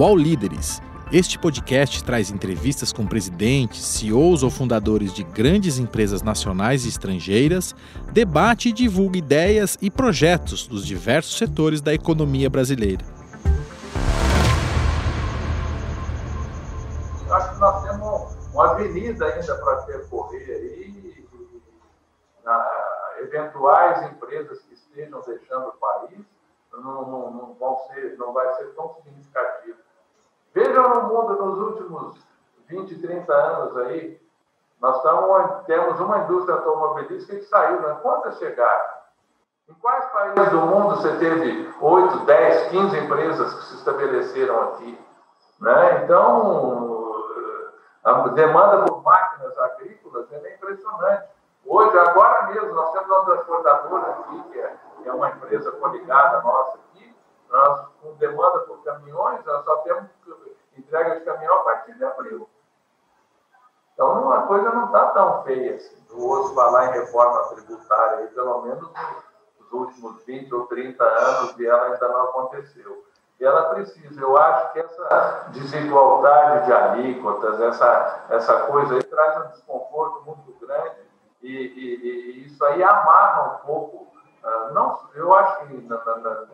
UOL Líderes. Este podcast traz entrevistas com presidentes, CEOs ou fundadores de grandes empresas nacionais e estrangeiras, debate e divulga ideias e projetos dos diversos setores da economia brasileira. Acho que nós temos uma avenida ainda para percorrer aí, eventuais empresas que estejam deixando o país não, não, não, vão ser, não vai ser tão significativo. Vejam no mundo nos últimos 20, 30 anos aí, nós temos uma indústria automobilística que saiu, né? quantas chegaram? Em quais países do mundo você teve 8, 10, 15 empresas que se estabeleceram aqui? Né? Então, a demanda por máquinas agrícolas é impressionante. Hoje, agora mesmo, nós temos uma transportadora aqui, que é, que é uma empresa coligada nossa aqui, nós, com demanda por caminhões, nós só temos entrega de caminhão a partir de abril. Então, a coisa não está tão feia assim. Eu ouço falar em reforma tributária, aí, pelo menos nos últimos 20 ou 30 anos, e ela ainda não aconteceu. E ela precisa. Eu acho que essa desigualdade de alíquotas, essa, essa coisa aí, traz um desconforto muito grande e, e, e isso aí amarra um pouco, uh, não, eu acho que na, na, na,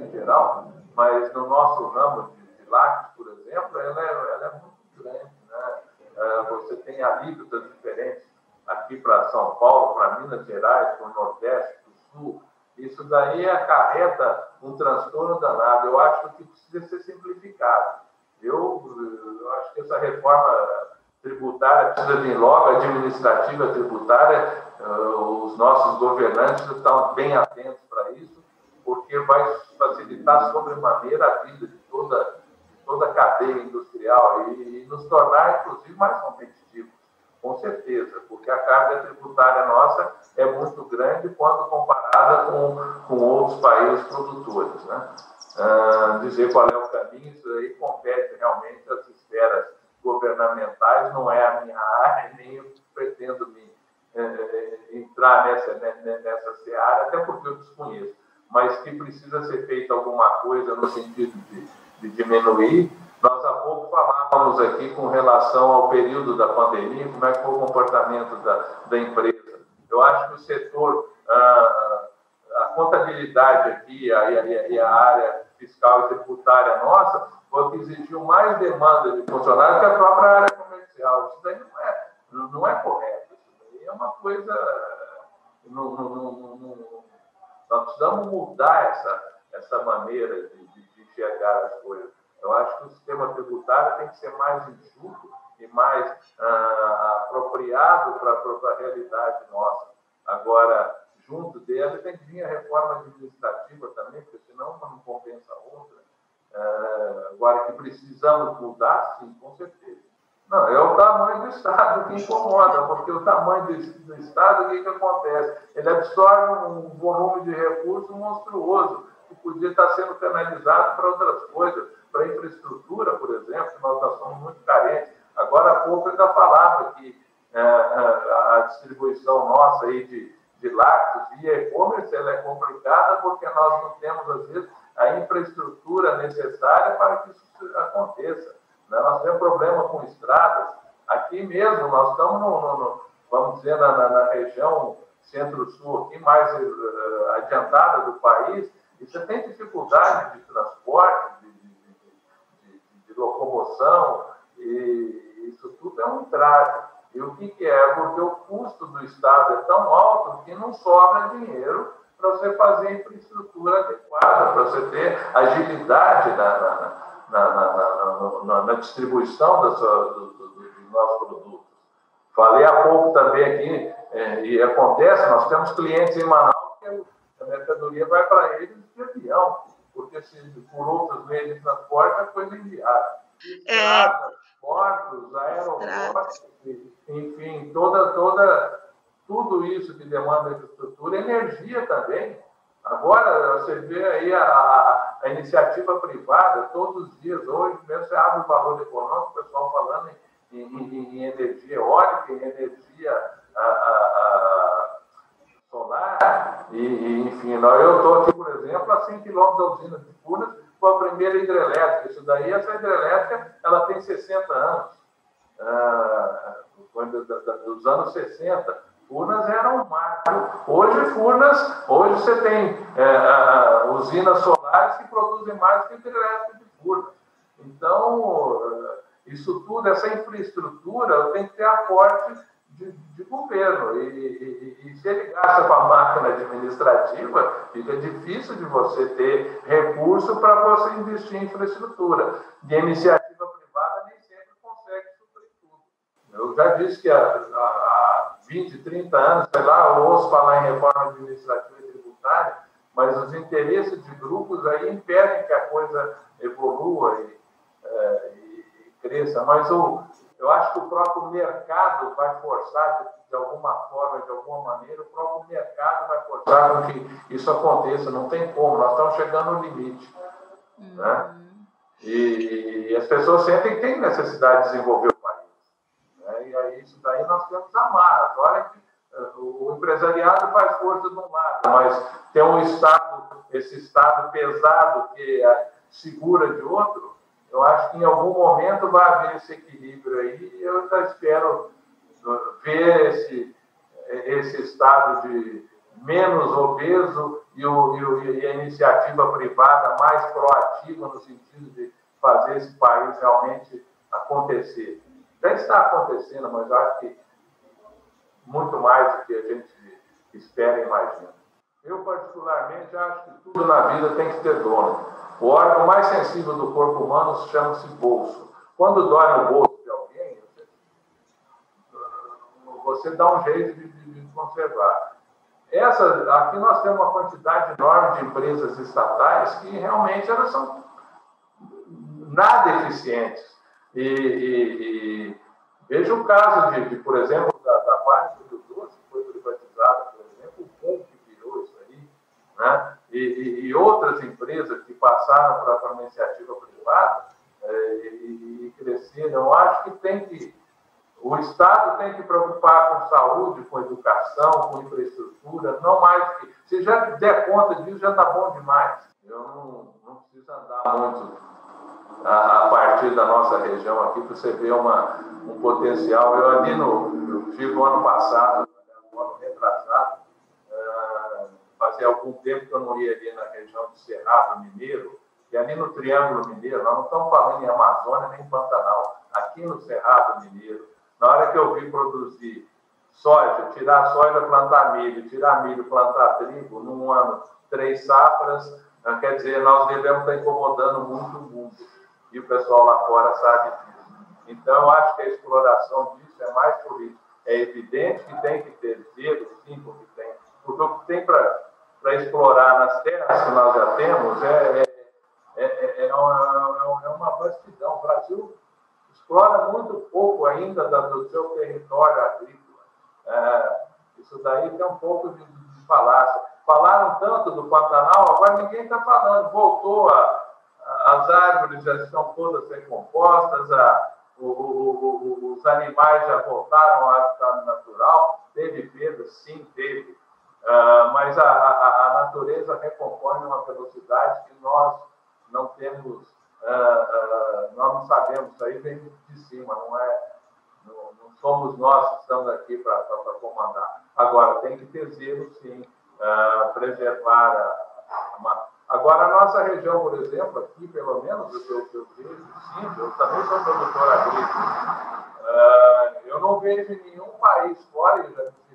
em geral, mas no nosso ramo de lácteos, por exemplo, ela é, ela é muito grande. Né? Uh, você tem alíquotas diferentes aqui para São Paulo, para Minas Gerais, para o Nordeste, para o Sul. Isso daí acarreta um transtorno danado. Eu acho que precisa ser simplificado. Eu, eu acho que essa reforma tributária precisa vir logo, administrativa tributária, uh, os nossos governantes estão bem atentos para isso, porque vai facilitar sobremaneira a vida de toda, toda a cadeia industrial e, e nos tornar, inclusive, mais competitivos, com certeza, porque a carga tributária nossa é muito grande quando comparada com, com outros países produtores. Né? Uh, dizer qual é o caminho, isso aí compete realmente às esferas governamentais, não é a minha área, nem eu pretendo me, é, entrar nessa, né, né, nessa seara, até porque eu desconheço, mas que precisa ser feita alguma coisa no sentido de, de diminuir. Nós há pouco falávamos aqui com relação ao período da pandemia, como é que foi o comportamento da, da empresa. Eu acho que o setor, a, a contabilidade aqui a, e a, a área fiscal e tributária nossa, foi que exigiu mais demanda de funcionários que a própria área comercial. Isso daí não é, não é correto. Isso daí é uma coisa. Não, não, não, nós precisamos mudar essa, essa maneira de enxergar as coisas. Eu acho que o sistema tributário tem que ser mais enxuto e mais ah, apropriado para a realidade nossa. Agora, junto dele, tem que vir a reforma administrativa também, porque senão uma não compensa a outra. É, agora que precisamos mudar, sim, com certeza. Não, é o tamanho do Estado que incomoda, porque o tamanho do Estado, o que, que acontece? Ele absorve um volume de recursos monstruoso, que podia estar sendo canalizado para outras coisas, para infraestrutura, por exemplo, nós, nós somos muito carentes. Agora há pouco ainda falava que é, a distribuição nossa aí de, de lácteos via e-commerce ela é complicada porque nós não temos, às vezes, a infraestrutura necessária para que isso aconteça. Né? Nós temos problema com estradas. Aqui mesmo, nós estamos, no, no, no vamos dizer, na, na, na região centro-sul, aqui mais uh, adiantada do país, e você tem dificuldade de transporte, de, de, de, de locomoção, e isso tudo é um entrave. E o que, que é? Porque o custo do Estado é tão alto que não sobra dinheiro para você fazer infraestrutura adequada, para você ter agilidade na, na, na, na distribuição da do, do, dos nossos produtos. Falei há pouco também aqui, é, e acontece, nós temos clientes em Manaus que a mercadoria vai para eles de avião, porque se por outros meios de transporte a coisa. Estradas, é... portos, aeroportos, enfim, toda, toda tudo isso que demanda infraestrutura, energia também. Agora, você vê aí a, a, a, iniciativa privada, todos os dias, hoje mesmo você abre o valor econômico, o pessoal falando em, em, em energia eólica, em energia a, solar, e, e, enfim, eu estou aqui, por exemplo, a 100 quilômetros da usina de Furnas, foi a primeira hidrelétrica. Isso daí, essa hidrelétrica, ela tem 60 anos. Ah, dos anos 60. Furnas era um marco. Hoje, Furnas, hoje você tem é, usinas solares que produzem mais que hidrelétrica de Furnas. Então, isso tudo, essa infraestrutura, tem que ter aporte de, de governo. E, e, e, se ele gasta com a máquina administrativa, fica difícil de você ter recurso para você investir em infraestrutura. De iniciativa privada nem sempre consegue suprir tudo. Eu já disse que há, há 20, 30 anos, sei lá, eu ouço falar em reforma administrativa e tributária, mas os interesses de grupos aí impedem que a coisa evolua e, é, e, e cresça. Mas o, eu acho que o próprio mercado vai forçar, de, de, alguma forma, de alguma maneira, o próprio mercado vai forçar com que isso aconteça. Não tem como, nós estamos chegando no limite. Uhum. Né? E, e, as pessoas sentem que tem necessidade de desenvolver o país. Né? E aí, isso daí nós temos amarras. Olha que uh, o empresariado faz força de um lado, mas tem um Estado, esse Estado pesado que uh, segura de outro, eu acho que em algum momento vai haver esse equilíbrio aí e eu já espero ver esse, esse estado de menos obeso e, o, e, a iniciativa privada mais proativa no sentido de fazer esse país realmente acontecer. Já está acontecendo, mas acho que muito mais do que a gente espera e imagina. Eu, particularmente, acho que tudo na vida tem que ter dono. O órgão mais sensível do corpo humano chama-se bolso. Quando dói no bolso de alguém, você dá um jeito de, de, de conservar. Essa, aqui nós temos uma quantidade enorme de empresas estatais que realmente elas são nada eficientes. E, e, e veja o caso de, de por exemplo, da, da parte do Doce, que foi privatizada, por exemplo, o PUM que virou isso aí, né? E, e, e outras empresas que passaram para uma iniciativa privada é, e, e cresceram. Eu acho que tem que o Estado tem que preocupar com saúde, com educação, com infraestrutura, não mais que. Se já der conta disso, já está bom demais. Eu não, não preciso andar muito a, a, partir da nossa região aqui para você ver uma, um potencial. Eu ali no. Eu tive ano passado, fazia algum tempo que eu não ia ali na região do Cerrado Mineiro, e ali no Triângulo Mineiro, nós não estamos falando em Amazônia nem Pantanal, aqui no Cerrado Mineiro, na hora que eu vi produzir soja, tirar soja, plantar milho, tirar milho, plantar trigo, num ano, três safras, ah, quer dizer, nós devemos estar incomodando muito o mundo. E o pessoal lá fora sabe disso. Então, acho que a exploração disso é mais política. É evidente que tem que ter zelo, sim, porque tem. Porque o que tem para para explorar nas terras que nós já temos é, é, é, é, uma, é uma vastidão. O Brasil explora muito pouco ainda do seu território agrícola. É, isso daí tem um pouco de, de falácia. Falaram tanto do Pantanal, agora ninguém está falando. Voltou a, a, as árvores já estão todas recompostas, a, o, o, o, os animais já voltaram ao habitat natural. Teve perda, sim, teve. Uh, mas a, a, a, natureza recompõe uma velocidade que nós não temos, uh, uh, nós não sabemos, isso aí vem de cima, não é, não, não somos nós que estamos aqui para comandar. Agora, tem que ter zelo, sim, preservar a, a, Agora, a nossa região, por exemplo, aqui, pelo menos, do que eu, vejo, sim, eu também sou produtor agrícola, eu não vejo nenhum país fora, já visitei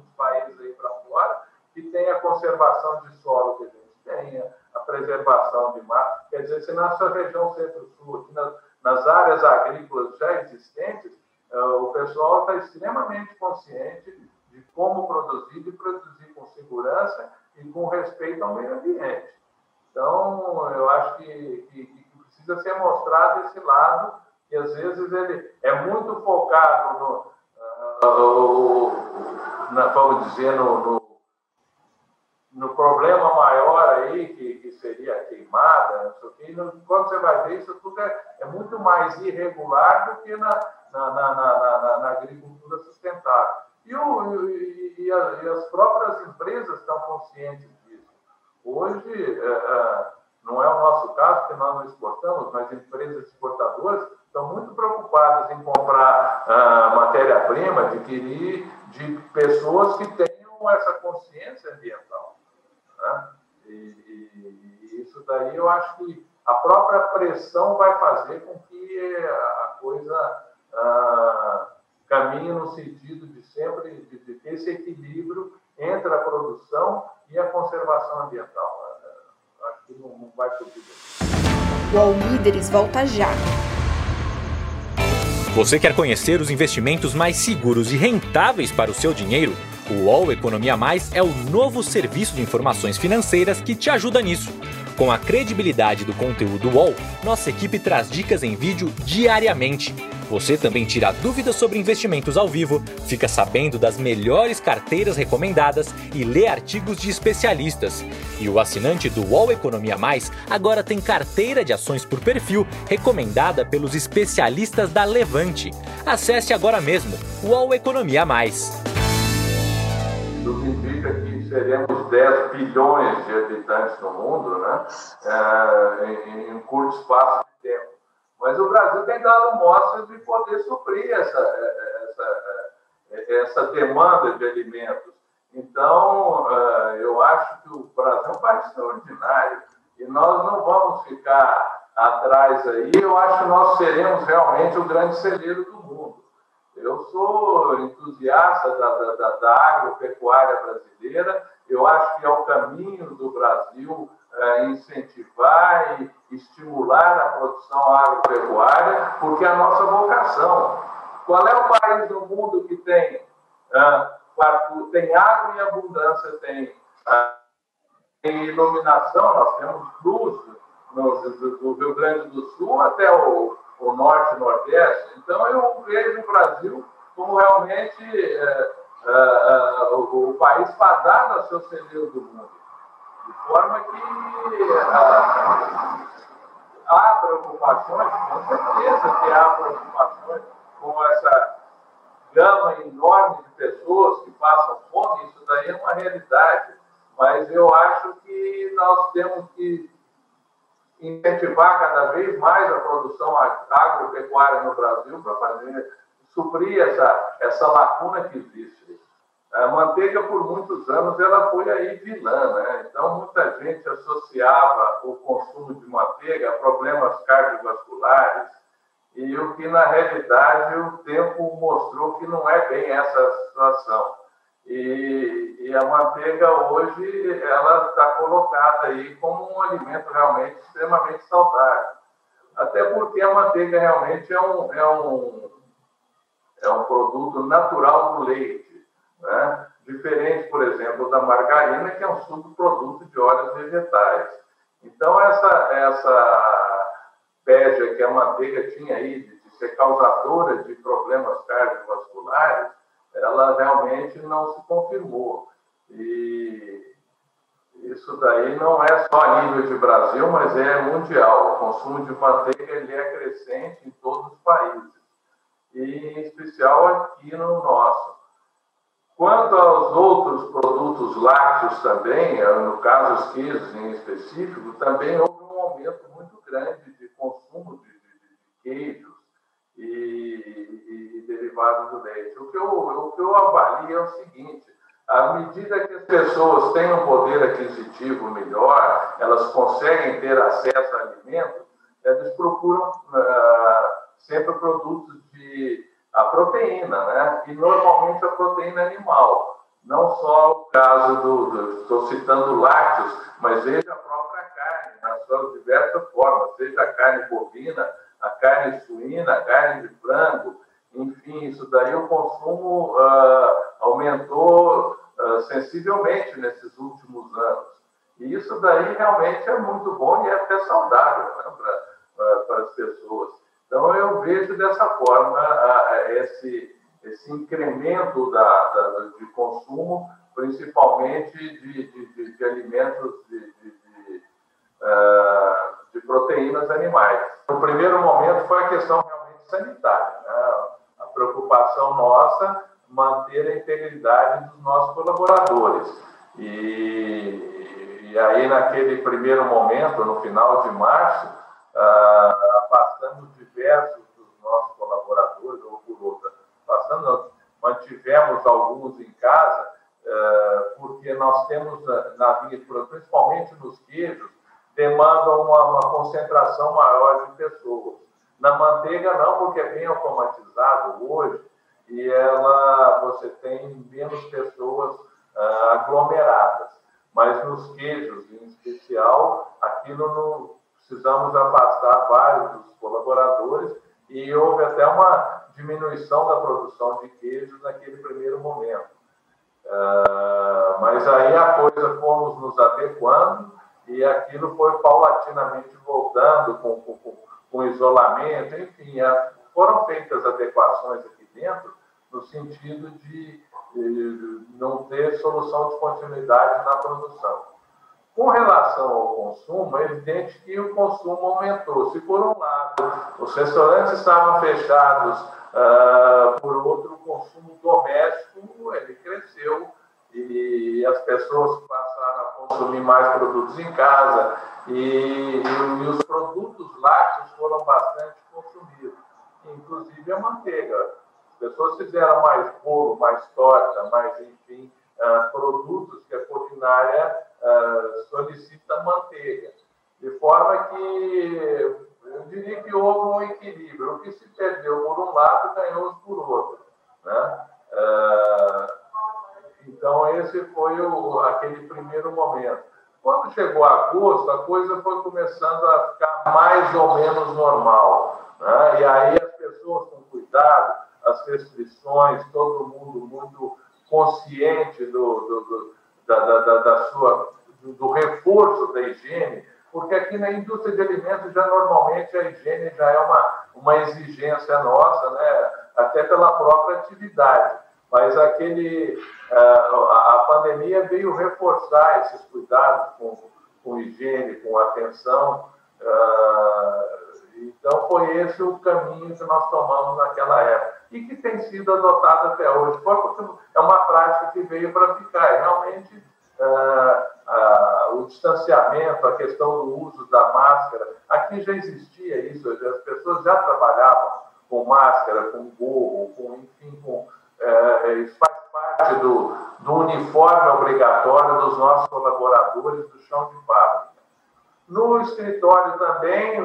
muitos países aí para fora, que tem a conservação de solo que a gente tem, a preservação de mar. Quer dizer, se na nossa região centro-sul, nas, nas, áreas agrícolas já existentes, uh, o pessoal está extremamente consciente de como produzir e produzir com segurança e com respeito ao meio ambiente. Então, eu acho que, que, que precisa ser mostrado esse lado, e às vezes ele é muito focado no, uh, na, vamos dizer, no, no, no, problema maior aí, que, que seria a queimada, não sei o quê, quando você vai ver, isso tudo é, é muito mais irregular do que na, na, na, na, agricultura sustentável. E, o, e, e, a, e, as próprias empresas estão conscientes disso. Hoje, é, é, não é o nosso caso, porque nós não exportamos, mas empresas exportadoras estão muito preocupadas em comprar ah, matéria-prima, adquirir de pessoas que tenham essa consciência ambiental. Né? E, e, e, isso daí eu acho que a própria pressão vai fazer com que a coisa ah, caminhe no sentido de sempre de, de ter esse equilíbrio entre a produção e a conservação ambiental. Acho que não, não vai fugir. O Líderes volta já. Você quer conhecer os investimentos mais seguros e rentáveis para o seu dinheiro? O UOL Economia Mais é o novo serviço de informações financeiras que te ajuda nisso. Com a credibilidade do conteúdo UOL, nossa equipe traz dicas em vídeo diariamente você também tira dúvidas sobre investimentos ao vivo, fica sabendo das melhores carteiras recomendadas e lê artigos de especialistas. E o assinante do UOL Economia Mais agora tem carteira de ações por perfil recomendada pelos especialistas da Levante. Acesse agora mesmo UOL Economia Mais. Significa que seremos 10 bilhões de habitantes no mundo, né? É, em, em curto espaço de tempo. Mas o Brasil tem dado mostras de poder suprir essa, essa, essa demanda de alimentos. Então, eu acho que o Brasil é um país extraordinário e nós não vamos ficar atrás aí. Eu acho que nós seremos realmente o grande celeiro do mundo. Eu sou entusiasta da, da, da agropecuária brasileira, eu acho que é o caminho do Brasil é, incentivar e estimular a produção agropecuária, porque é a nossa vocação. Qual é o país do mundo que tem, uh, tem água em abundância, tem, uh, tem iluminação? Nós temos luz no, do, Rio Grande do Sul até o, o norte e nordeste. Então, eu vejo o Brasil como realmente uh, o, o país fadado a ser o celeiro do mundo. De forma que ah, há preocupações, com certeza que há preocupações com essa gama enorme de pessoas que passam fome, isso daí é uma realidade. Mas eu acho que nós temos que incentivar cada vez mais a produção agropecuária no Brasil para fazer suprir essa, essa lacuna que existe. A manteiga, por muitos anos, ela foi aí vilã, né? Então, muita gente associava o consumo de manteiga a problemas cardiovasculares, e o que, na realidade, o tempo mostrou que não é bem essa situação. E, e a manteiga, hoje, ela está colocada aí como um alimento realmente extremamente saudável. Até porque a manteiga realmente é um, é um, é um produto natural do leite? Diferente, por exemplo, da margarina, que é um subproduto de óleos vegetais. Então, essa, essa pédia que a manteiga tinha aí de, de ser causadora de problemas cardiovasculares, ela realmente não se confirmou. E isso daí não é só a nível de Brasil, mas é mundial. O consumo de manteiga ele é crescente em todos os países, e em especial aqui no nosso. Quanto aos outros produtos lácteos também, eh, no caso os queijos em específico, também houve um aumento muito grande de consumo de, de, de queijos e, e, e, derivados do leite. O que, eu, o que eu avalio é o seguinte, à medida que as pessoas têm um poder aquisitivo melhor, elas conseguem ter acesso a alimentos, elas procuram uh, sempre produtos de a proteína, né? E normalmente a proteína animal. Não só o caso do, estou citando lácteos, mas veja a própria carne, nas suas diversas formas, seja a carne bovina, a carne suína, a carne de frango, enfim, isso daí o consumo uh, aumentou uh, sensivelmente nesses últimos anos. E isso daí realmente é muito bom e é até saudável né, para as pessoas. Então, eu vejo dessa forma esse, esse incremento da, da, de consumo, principalmente de, de, de alimentos de, de, uh, de, proteínas animais. No primeiro momento foi a questão realmente sanitária, né? a preocupação nossa manter a integridade dos nossos colaboradores. E, E aí, naquele primeiro momento, no final de março, ah, afastamos diversos dos nossos colaboradores, ou por outra, afastando, mantivemos alguns em casa, ah, porque nós temos na vinha, principalmente nos queijos, demandam uma, uma concentração maior de pessoas. Na manteiga não, porque é bem automatizado hoje e ela você tem menos pessoas uh, aglomeradas. Mas nos queijos, em especial, aquilo não precisamos afastar vários dos colaboradores e houve até uma diminuição da produção de queijos naquele primeiro momento. Uh, mas aí a coisa fomos nos adequando e aquilo foi paulatinamente voltando com, com, com isolamento, enfim, a, foram feitas adequações aqui dentro no sentido de, de não ter solução de continuidade na produção. Com relação ao consumo, é evidente que o consumo aumentou. Se, por um lado, os restaurantes estavam fechados, uh, por outro, o consumo doméstico ele cresceu e as pessoas passaram a consumir mais produtos em casa e, e, os produtos lácteos foram bastante consumidos, inclusive a manteiga. As pessoas fizeram mais bolo, mais torta, mais, enfim, uh, produtos que a culinária uh, solicita manteiga. De forma que eu diria que houve um equilíbrio. O que se perdeu por um lado, ganhou por outro. Né? Uh, então, esse foi o, aquele primeiro momento. Quando chegou agosto, a coisa foi começando a ficar mais ou menos normal. Né? E aí as pessoas com cuidado, as restrições, todo mundo muito consciente do, do, do da, da, da, sua, do, reforço da higiene, porque aqui na indústria de alimentos já normalmente a higiene já é uma, uma exigência nossa, né? até pela própria atividade mas aquele, eh, a pandemia veio reforçar esses cuidados com, com higiene, com atenção. Eh, então, foi esse o caminho que nós tomamos naquela época e que tem sido adotado até hoje. É uma prática que veio para ficar. Realmente, uh, uh, o distanciamento, a questão do uso da máscara, aqui já existia isso, as pessoas já trabalhavam com máscara, com gorro, com, enfim, com é, isso faz parte do, do uniforme obrigatório dos nossos colaboradores do chão de fábrica. No escritório também,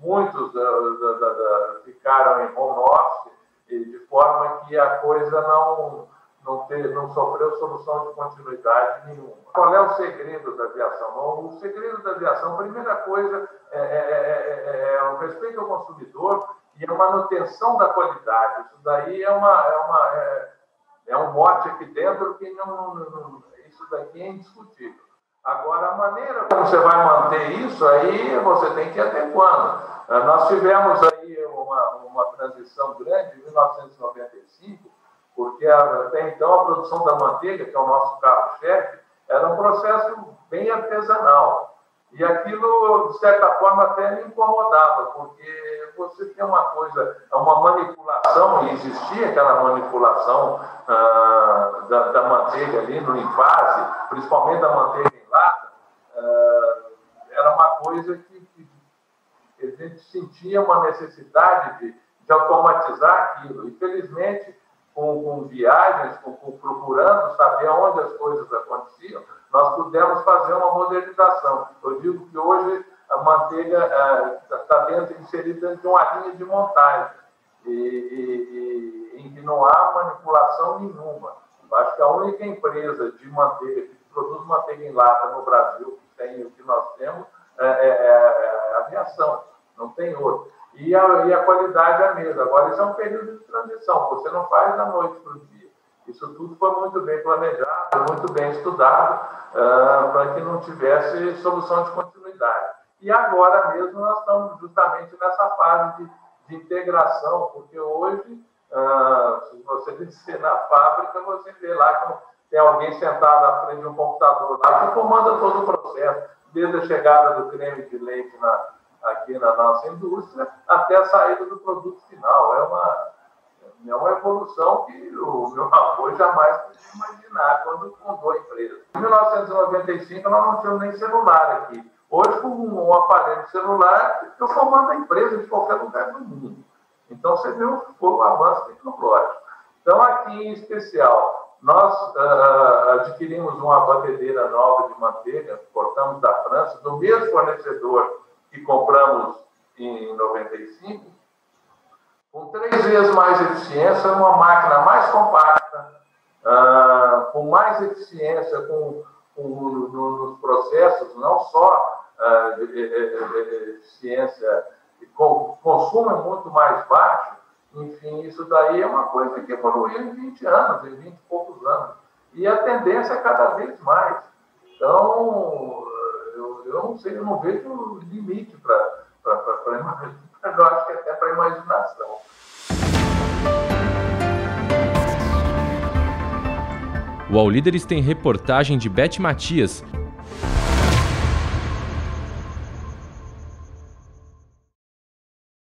muitos da, da, da, ficaram em home office, de forma que a coisa não, não, ter, não sofreu solução de continuidade nenhuma. Qual é o segredo da aviação? O segredo da aviação, a primeira coisa, é, é, é, é o respeito ao consumidor e a manutenção da qualidade. Isso daí é, uma, é, uma, é, é um mote aqui dentro que não, não, isso daqui é indiscutível. Agora, a maneira como você vai manter isso, aí você tem que ir adequando. Eh, nós tivemos aí uma, uma transição grande em 1995, porque até então a produção da manteiga, que é o nosso carro-chefe, era um processo bem artesanal. E aquilo, de certa forma, até me incomodava, porque você tem uma coisa, uma manipulação, e existia aquela manipulação ah, da, da, manteiga ali no invase, principalmente da manteiga em lata, ah, era uma coisa que, que, a gente sentia uma necessidade de, de automatizar aquilo. Infelizmente, com, com viagens, com, com procurando saber onde as coisas aconteciam, nós pudemos fazer uma modernização. Eu digo que hoje a manteiga está é, dentro, inserida dentro de uma linha de montagem, e, e, e, em que não há manipulação nenhuma. Acho que a única empresa de manteiga que produz manteiga em lata no Brasil, que tem o que nós temos, é, é, é, é a aviação, não tem outra. E a, e a qualidade é a mesma. Agora, isso é um período de transição, você não faz da noite para o dia. Isso tudo foi muito bem planejado, muito bem estudado, uh, para que não tivesse solução de continuidade. E agora mesmo nós estamos justamente nessa fase de, de integração, porque hoje, uh, se você descer na fábrica, você vê lá que tem alguém sentado à frente de um computador lá que comanda todo o processo, desde a chegada do creme de leite na, aqui na nossa indústria até a saída do produto final. É uma é uma evolução que o meu avô jamais podia imaginar quando fundou a empresa. Em 1995, nós não tínhamos nem celular aqui. Hoje, com um aparelho celular, eu comando a empresa de qualquer lugar do mundo. Então, você viu o avanço tecnológico. Então, aqui em especial, nós uh, adquirimos uma batedeira nova de manteiga, cortamos da França, do mesmo fornecedor que compramos em 95, com três vezes mais eficiência, uma máquina mais compacta, uh, com mais eficiência com, com, no, nos processos, não só uh, de, de, eficiência, com, consumo é muito mais baixo, enfim, isso daí é uma coisa que evoluiu em 20 anos, em 20 e poucos anos. E a tendência é cada vez mais. Então, eu não sei, eu não vejo limite para eu acho que até para imaginação. O All Líderes tem reportagem de Beth Matias,